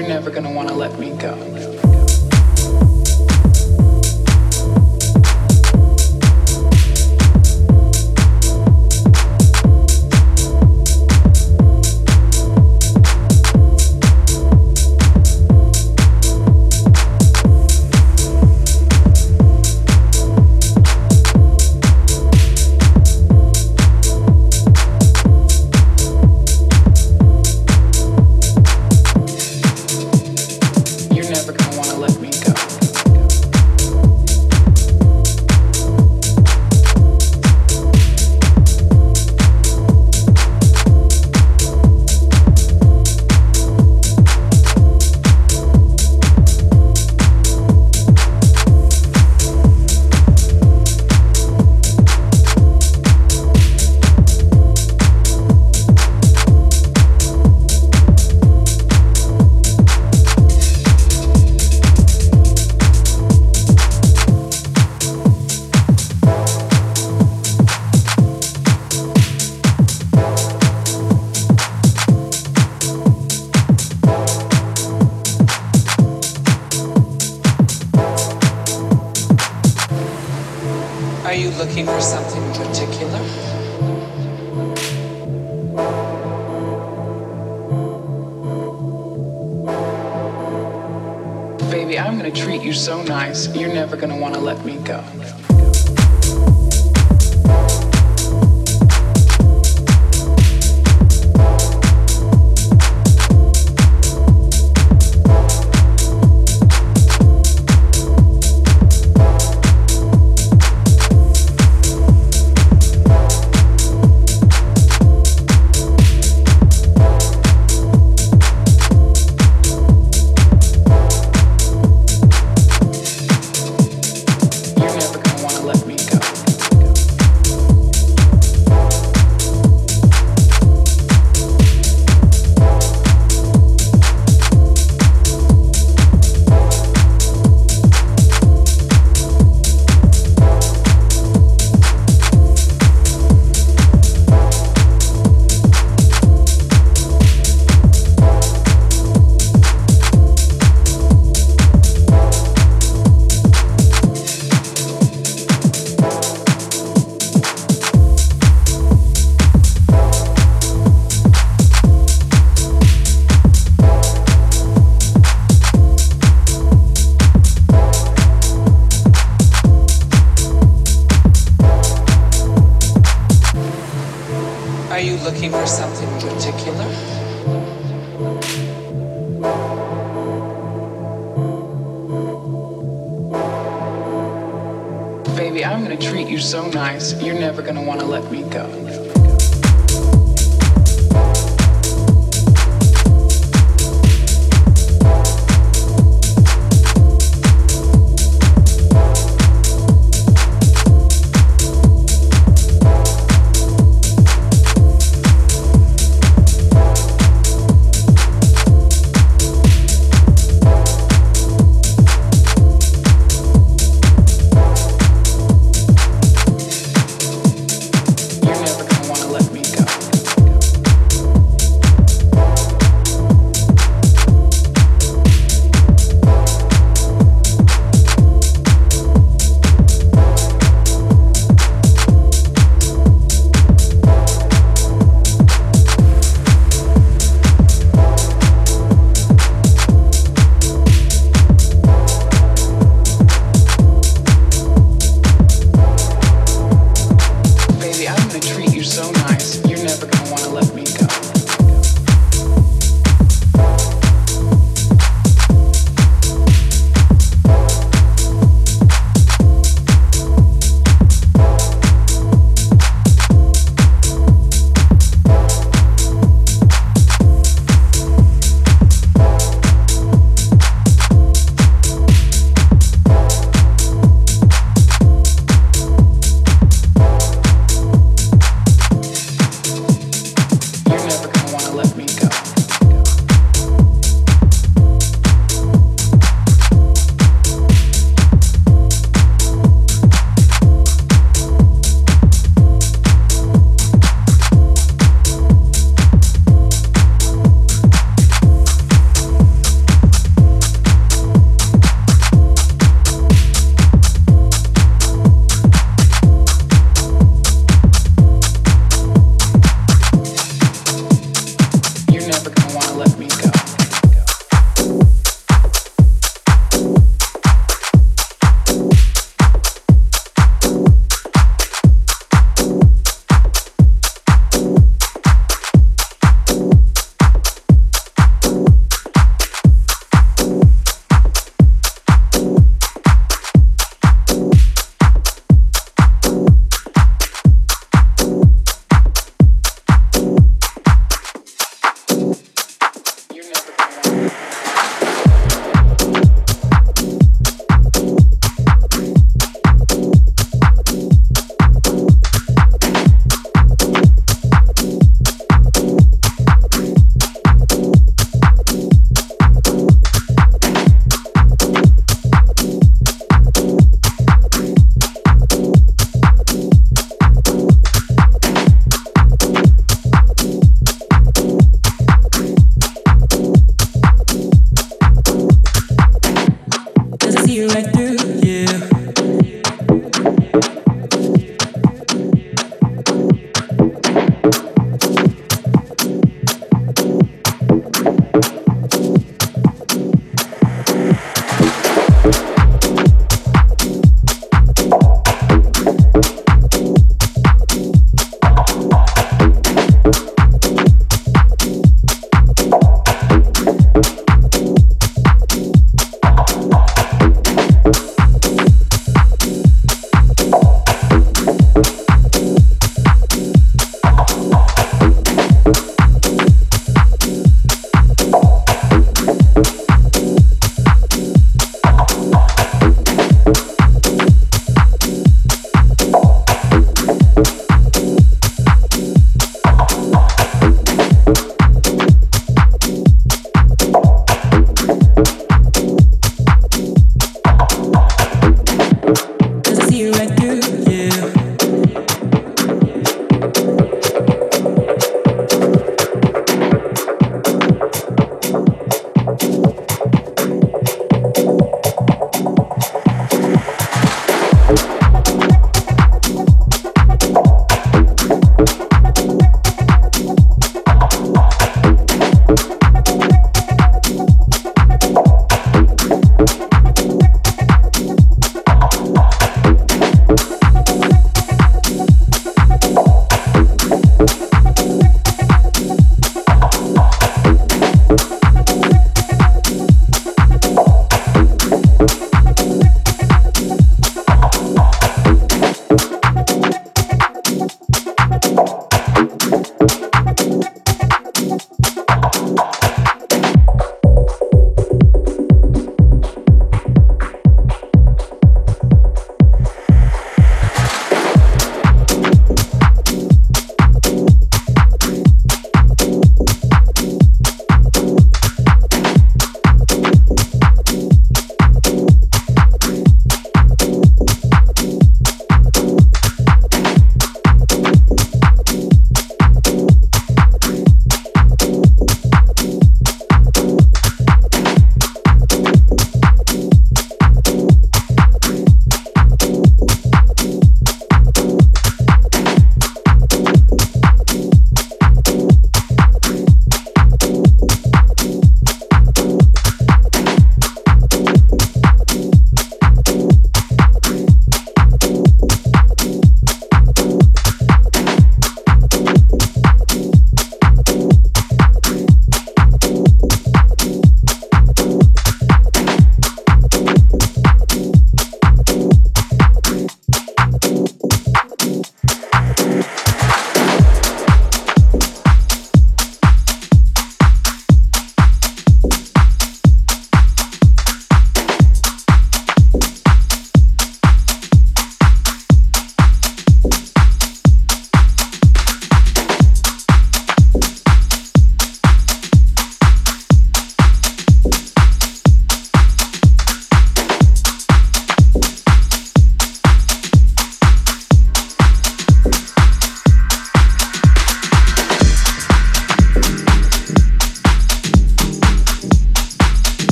you're never going to. looking for something particular? Baby, I'm gonna treat you so nice, you're never gonna wanna let me go.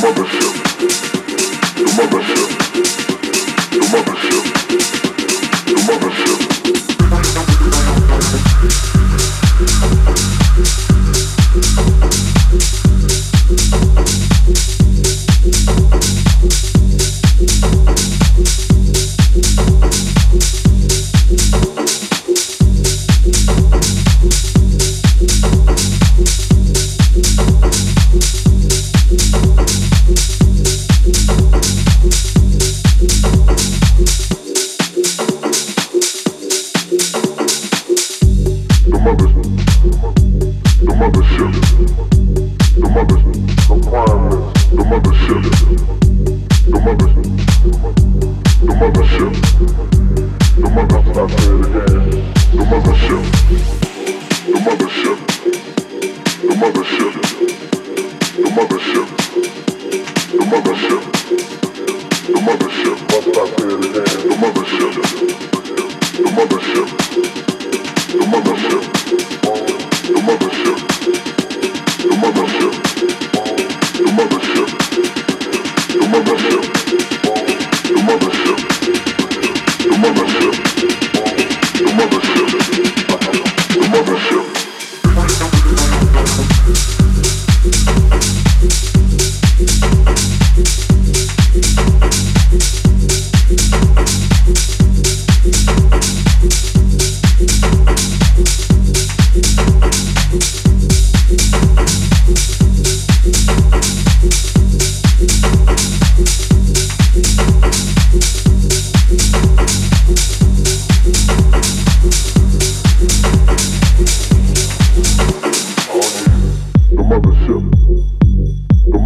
mothership. The mothership. The mothership. The mothership.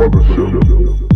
Mother Show.